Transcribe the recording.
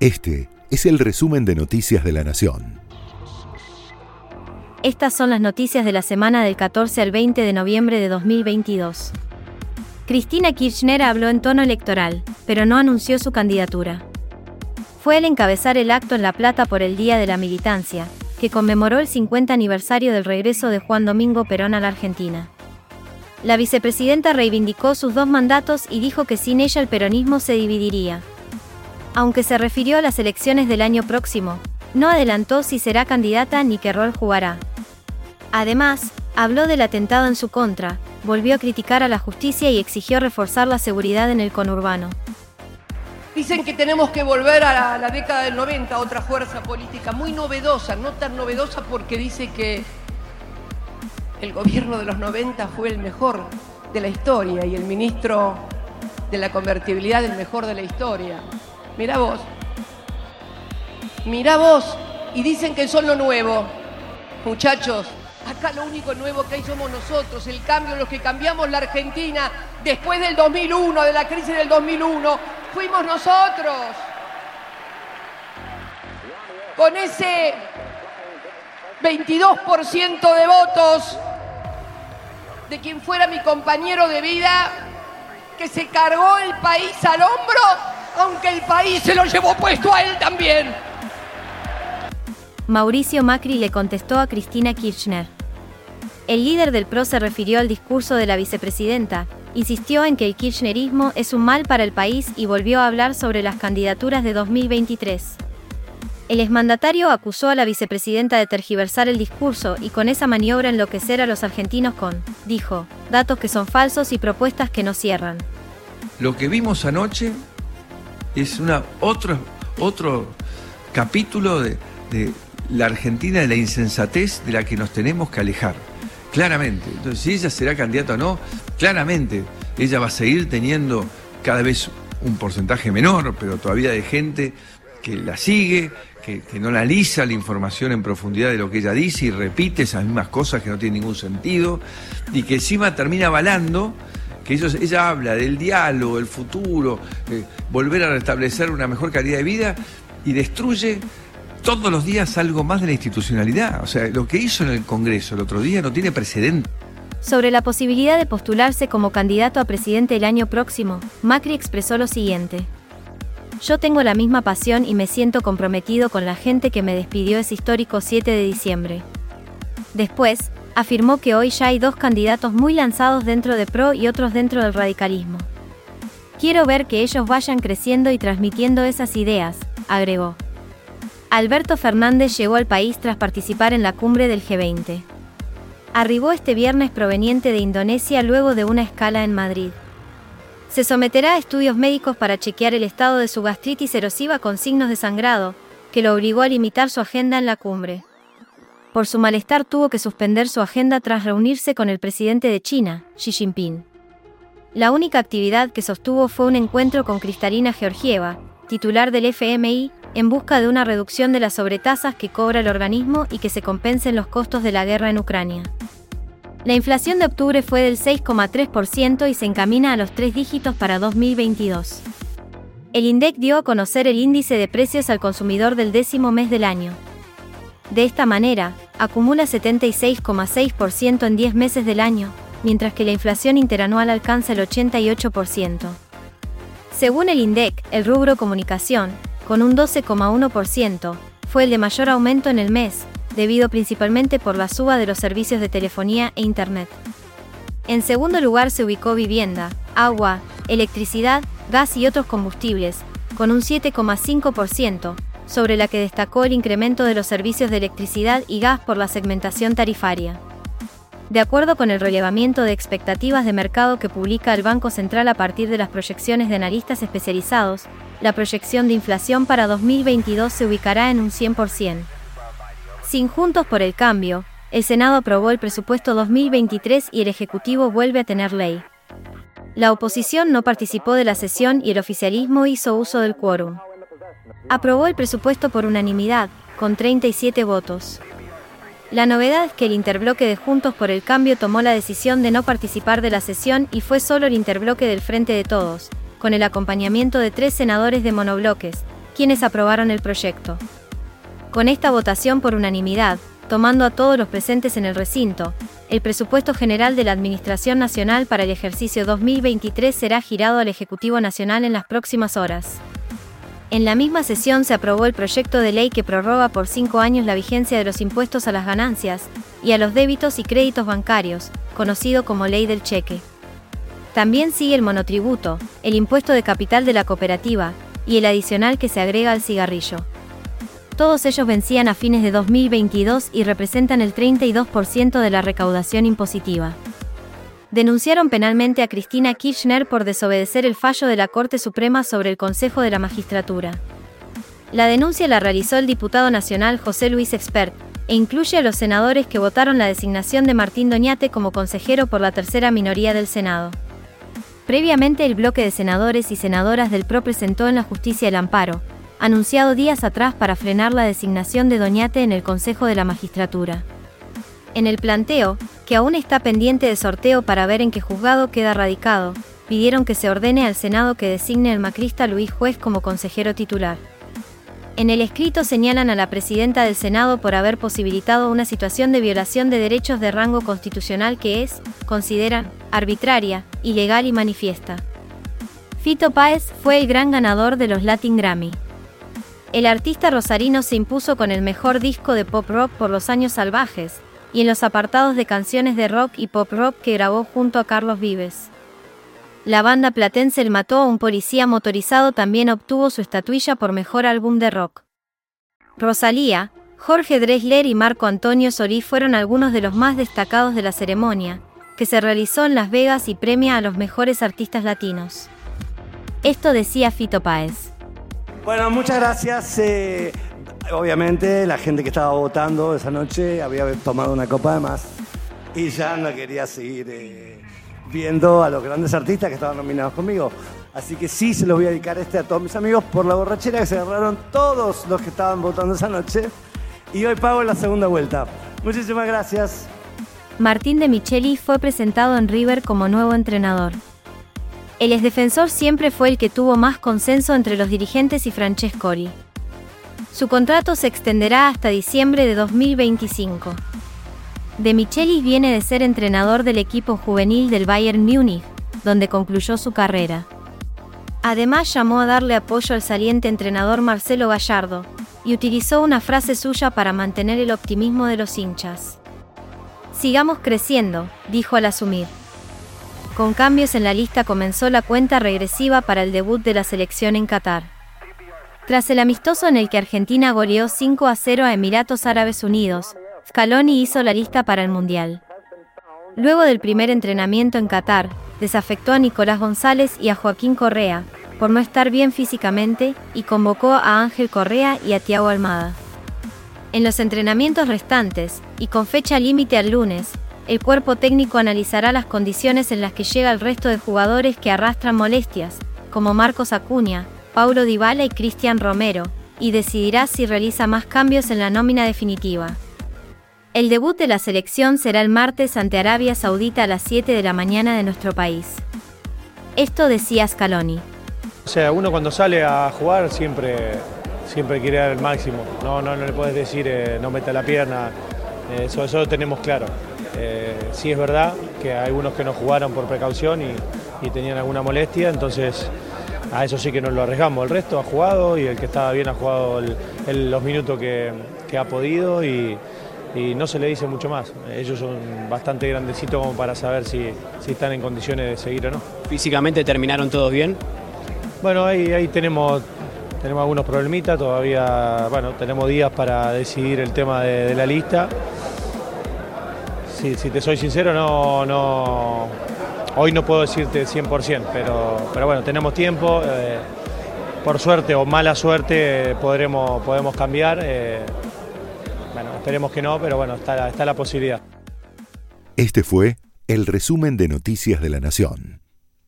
Este es el resumen de Noticias de la Nación. Estas son las noticias de la semana del 14 al 20 de noviembre de 2022. Cristina Kirchner habló en tono electoral, pero no anunció su candidatura. Fue el encabezar el acto en La Plata por el Día de la Militancia, que conmemoró el 50 aniversario del regreso de Juan Domingo Perón a la Argentina. La vicepresidenta reivindicó sus dos mandatos y dijo que sin ella el peronismo se dividiría. Aunque se refirió a las elecciones del año próximo, no adelantó si será candidata ni qué rol jugará. Además, habló del atentado en su contra, volvió a criticar a la justicia y exigió reforzar la seguridad en el conurbano. Dicen que tenemos que volver a la, década del 90, otra fuerza política muy novedosa, no tan novedosa porque dice que el gobierno de los 90 fue el mejor de la historia y el ministro de la convertibilidad el mejor de la historia. Mira vos. Mira vos. Y dicen que son lo nuevo. Muchachos, acá lo único nuevo que hay somos nosotros, el cambio, los que cambiamos la Argentina después del 2001, de la crisis del 2001, fuimos nosotros. Con ese 22% de votos de quien fuera mi compañero de vida, que se cargó el país al hombro aunque el país se lo llevó puesto a él también. Mauricio Macri le contestó a Cristina Kirchner. El líder del PRO se refirió al discurso de la vicepresidenta, insistió en que el kirchnerismo es un mal para el país y volvió a hablar sobre las candidaturas de 2023. El exmandatario acusó a la vicepresidenta de tergiversar el discurso y con esa maniobra enloquecer a los argentinos con, dijo, datos que son falsos y propuestas que no cierran. Lo que vimos anoche es una, otro, otro capítulo de, la Argentina de la insensatez de la que nos tenemos que alejar. Claramente. Entonces, si ella será candidata o no, claramente ella va a seguir teniendo cada vez un porcentaje menor, pero todavía de gente que la sigue, que, que, no analiza la información en profundidad de lo que ella dice y repite esas mismas cosas que no tienen ningún sentido, y que encima termina avalando que ella habla del diálogo, el futuro, eh, volver a restablecer una mejor calidad de vida y destruye todos los días algo más de la institucionalidad. O sea, lo que hizo en el Congreso el otro día no tiene precedente. Sobre la posibilidad de postularse como candidato a presidente el año próximo, Macri expresó lo siguiente. Yo tengo la misma pasión y me siento comprometido con la gente que me despidió ese histórico 7 de diciembre. Después, afirmó que hoy ya hay dos candidatos muy lanzados dentro de PRO y otros dentro del radicalismo. Quiero ver que ellos vayan creciendo y transmitiendo esas ideas, agregó. Alberto Fernández llegó al país tras participar en la cumbre del G20. Arribó este viernes proveniente de Indonesia luego de una escala en Madrid. Se someterá a estudios médicos para chequear el estado de su gastritis erosiva con signos de sangrado, que lo obligó a limitar su agenda en la cumbre. Por su malestar tuvo que suspender su agenda tras reunirse con el presidente de China, Xi Jinping. La única actividad que sostuvo fue un encuentro con Cristalina Georgieva, titular del FMI, en busca de una reducción de las sobretasas que cobra el organismo y que se compensen los costos de la guerra en Ucrania. La inflación de octubre fue del 6,3% y se encamina a los tres dígitos para 2022. El INDEC dio a conocer el índice de precios al consumidor del décimo mes del año. De esta manera, acumula 76,6% en 10 meses del año, mientras que la inflación interanual alcanza el 88%. Según el INDEC, el rubro comunicación, con un 12,1%, fue el de mayor aumento en el mes, debido principalmente por la suba de los servicios de telefonía e Internet. En segundo lugar se ubicó vivienda, agua, electricidad, gas y otros combustibles, con un 7,5%, sobre la que destacó el incremento de los servicios de electricidad y gas por la segmentación tarifaria. De acuerdo con el relevamiento de expectativas de mercado que publica el Banco Central a partir de las proyecciones de analistas especializados, la proyección de inflación para 2022 se ubicará en un 100%. Sin Juntos por el Cambio, el Senado aprobó el presupuesto 2023 y el Ejecutivo vuelve a tener ley. La oposición no participó de la sesión y el oficialismo hizo uso del quórum. Aprobó el presupuesto por unanimidad, con 37 votos. La novedad es que el interbloque de Juntos por el Cambio tomó la decisión de no participar de la sesión y fue solo el interbloque del Frente de Todos, con el acompañamiento de tres senadores de monobloques, quienes aprobaron el proyecto. Con esta votación por unanimidad, tomando a todos los presentes en el recinto, el presupuesto general de la Administración Nacional para el ejercicio 2023 será girado al Ejecutivo Nacional en las próximas horas. En la misma sesión se aprobó el proyecto de ley que prorroga por cinco años la vigencia de los impuestos a las ganancias y a los débitos y créditos bancarios, conocido como Ley del Cheque. También sigue el monotributo, el impuesto de capital de la cooperativa y el adicional que se agrega al cigarrillo. Todos ellos vencían a fines de 2022 y representan el 32% de la recaudación impositiva. Denunciaron penalmente a Cristina Kirchner por desobedecer el fallo de la Corte Suprema sobre el Consejo de la Magistratura. La denuncia la realizó el diputado nacional José Luis Expert, e incluye a los senadores que votaron la designación de Martín Doñate como consejero por la tercera minoría del Senado. Previamente el bloque de senadores y senadoras del PRO presentó en la justicia el amparo, anunciado días atrás para frenar la designación de Doñate en el Consejo de la Magistratura. En el planteo, que aún está pendiente de sorteo para ver en qué juzgado queda radicado, pidieron que se ordene al Senado que designe el macrista Luis Juez como consejero titular. En el escrito señalan a la presidenta del Senado por haber posibilitado una situación de violación de derechos de rango constitucional que es, consideran, arbitraria, ilegal y manifiesta. Fito Páez fue el gran ganador de los Latin Grammy. El artista rosarino se impuso con el mejor disco de pop rock por los años salvajes, y en los apartados de canciones de rock y pop rock que grabó junto a Carlos Vives. La banda platense El Mató a un policía motorizado también obtuvo su estatuilla por mejor álbum de rock. Rosalía, Jorge Dresler y Marco Antonio Solís fueron algunos de los más destacados de la ceremonia, que se realizó en Las Vegas y premia a los mejores artistas latinos. Esto decía Fito Páez. Bueno, muchas gracias. Eh, obviamente la gente que estaba votando esa noche había tomado una copa de más y ya no quería seguir eh, viendo a los grandes artistas que estaban nominados conmigo. Así que sí se los voy a dedicar este a todos mis amigos por la borrachera que se agarraron todos los que estaban votando esa noche. Y hoy pago la segunda vuelta. Muchísimas gracias. Martín de Micheli fue presentado en River como nuevo entrenador. El exdefensor siempre fue el que tuvo más consenso entre los dirigentes y Francescoli. Su contrato se extenderá hasta diciembre de 2025. De Michelis viene de ser entrenador del equipo juvenil del Bayern Múnich, donde concluyó su carrera. Además llamó a darle apoyo al saliente entrenador Marcelo Gallardo, y utilizó una frase suya para mantener el optimismo de los hinchas. Sigamos creciendo, dijo al asumir. Con cambios en la lista comenzó la cuenta regresiva para el debut de la selección en Qatar. Tras el amistoso en el que Argentina goleó 5 a 0 a Emiratos Árabes Unidos, Scaloni hizo la lista para el Mundial. Luego del primer entrenamiento en Qatar, desafectó a Nicolás González y a Joaquín Correa, por no estar bien físicamente, y convocó a Ángel Correa y a Tiago Almada. En los entrenamientos restantes, y con fecha límite al lunes, el cuerpo técnico analizará las condiciones en las que llega el resto de jugadores que arrastran molestias, como Marcos Acuña, Paulo Dybala y Cristian Romero, y decidirá si realiza más cambios en la nómina definitiva. El debut de la selección será el martes ante Arabia Saudita a las 7 de la mañana de nuestro país. Esto decía Scaloni. O sea, uno cuando sale a jugar siempre, siempre quiere dar el máximo. No, no, no le puedes decir eh, no meta la pierna, eh, eso, lo tenemos claro. Eh, sí es verdad que hay algunos que no jugaron por precaución y, tenían alguna molestia, entonces a eso sí que nos lo arriesgamos. El resto ha jugado y el que estaba bien ha jugado los minutos que, ha podido y, no se le dice mucho más. Ellos son bastante grandecitos como para saber si, están en condiciones de seguir o no. ¿Físicamente terminaron todos bien? Bueno, ahí, ahí tenemos, tenemos algunos problemitas, todavía bueno, tenemos días para decidir el tema de la lista si, te soy sincero, no, no, hoy no puedo decirte 100%, pero, pero bueno, tenemos tiempo. Eh, por suerte o mala suerte podremos, podemos cambiar. Eh, bueno, esperemos que no, pero bueno, está, está la posibilidad. Este fue el resumen de Noticias de la Nación.